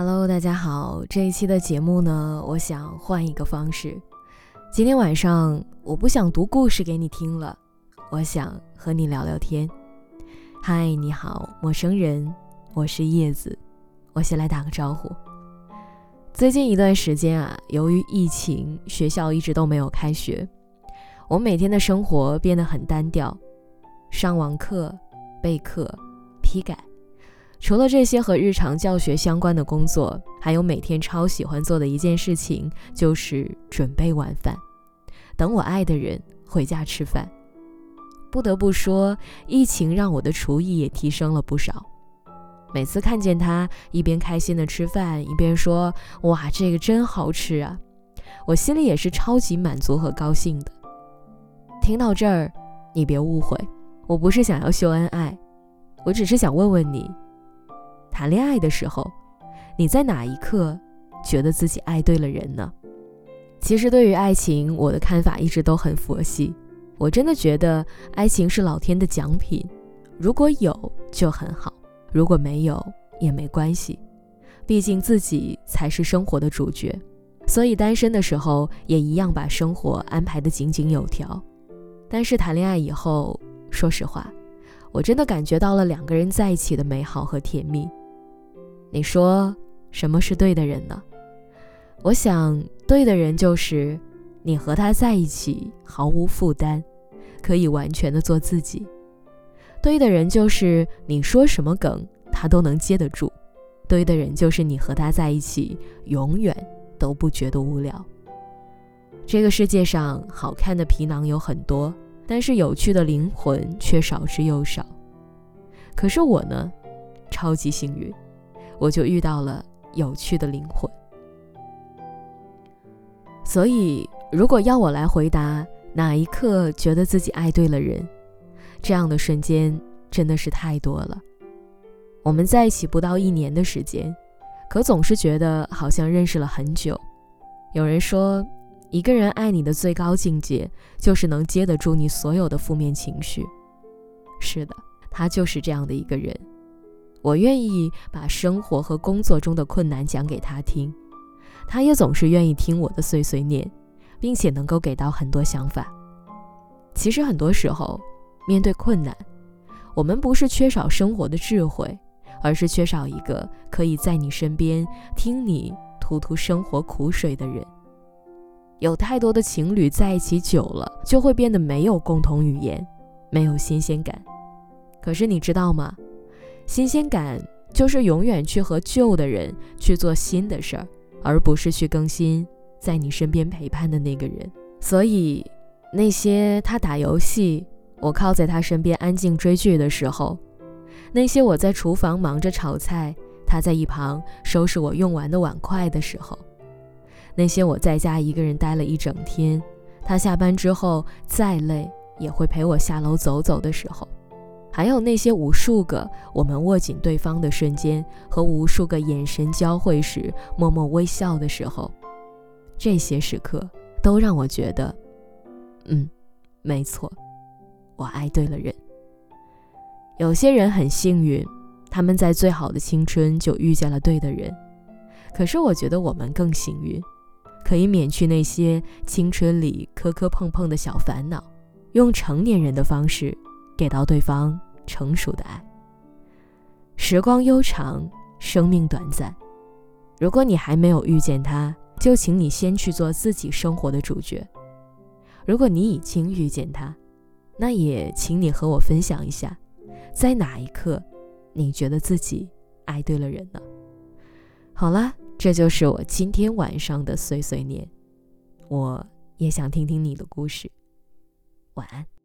Hello，大家好。这一期的节目呢，我想换一个方式。今天晚上我不想读故事给你听了，我想和你聊聊天。嗨，你好，陌生人，我是叶子。我先来打个招呼。最近一段时间啊，由于疫情，学校一直都没有开学，我每天的生活变得很单调，上网课、备课、批改。除了这些和日常教学相关的工作，还有每天超喜欢做的一件事情，就是准备晚饭，等我爱的人回家吃饭。不得不说，疫情让我的厨艺也提升了不少。每次看见他一边开心的吃饭，一边说“哇，这个真好吃啊”，我心里也是超级满足和高兴的。听到这儿，你别误会，我不是想要秀恩爱，我只是想问问你。谈恋爱的时候，你在哪一刻觉得自己爱对了人呢？其实对于爱情，我的看法一直都很佛系。我真的觉得爱情是老天的奖品，如果有就很好，如果没有也没关系。毕竟自己才是生活的主角，所以单身的时候也一样把生活安排得井井有条。但是谈恋爱以后，说实话，我真的感觉到了两个人在一起的美好和甜蜜。你说什么是对的人呢？我想，对的人就是你和他在一起毫无负担，可以完全的做自己。对的人就是你说什么梗他都能接得住。对的人就是你和他在一起永远都不觉得无聊。这个世界上好看的皮囊有很多，但是有趣的灵魂却少之又少。可是我呢，超级幸运。我就遇到了有趣的灵魂，所以如果要我来回答哪一刻觉得自己爱对了人，这样的瞬间真的是太多了。我们在一起不到一年的时间，可总是觉得好像认识了很久。有人说，一个人爱你的最高境界就是能接得住你所有的负面情绪。是的，他就是这样的一个人。我愿意把生活和工作中的困难讲给他听，他也总是愿意听我的碎碎念，并且能够给到很多想法。其实很多时候，面对困难，我们不是缺少生活的智慧，而是缺少一个可以在你身边听你吐吐生活苦水的人。有太多的情侣在一起久了，就会变得没有共同语言，没有新鲜感。可是你知道吗？新鲜感就是永远去和旧的人去做新的事儿，而不是去更新在你身边陪伴的那个人。所以，那些他打游戏，我靠在他身边安静追剧的时候；那些我在厨房忙着炒菜，他在一旁收拾我用完的碗筷的时候；那些我在家一个人待了一整天，他下班之后再累也会陪我下楼走走的时候。还有那些无数个我们握紧对方的瞬间，和无数个眼神交汇时默默微笑的时候，这些时刻都让我觉得，嗯，没错，我爱对了人。有些人很幸运，他们在最好的青春就遇见了对的人。可是我觉得我们更幸运，可以免去那些青春里磕磕碰碰的小烦恼，用成年人的方式给到对方。成熟的爱。时光悠长，生命短暂。如果你还没有遇见他，就请你先去做自己生活的主角。如果你已经遇见他，那也请你和我分享一下，在哪一刻，你觉得自己爱对了人呢？好了，这就是我今天晚上的碎碎念。我也想听听你的故事。晚安。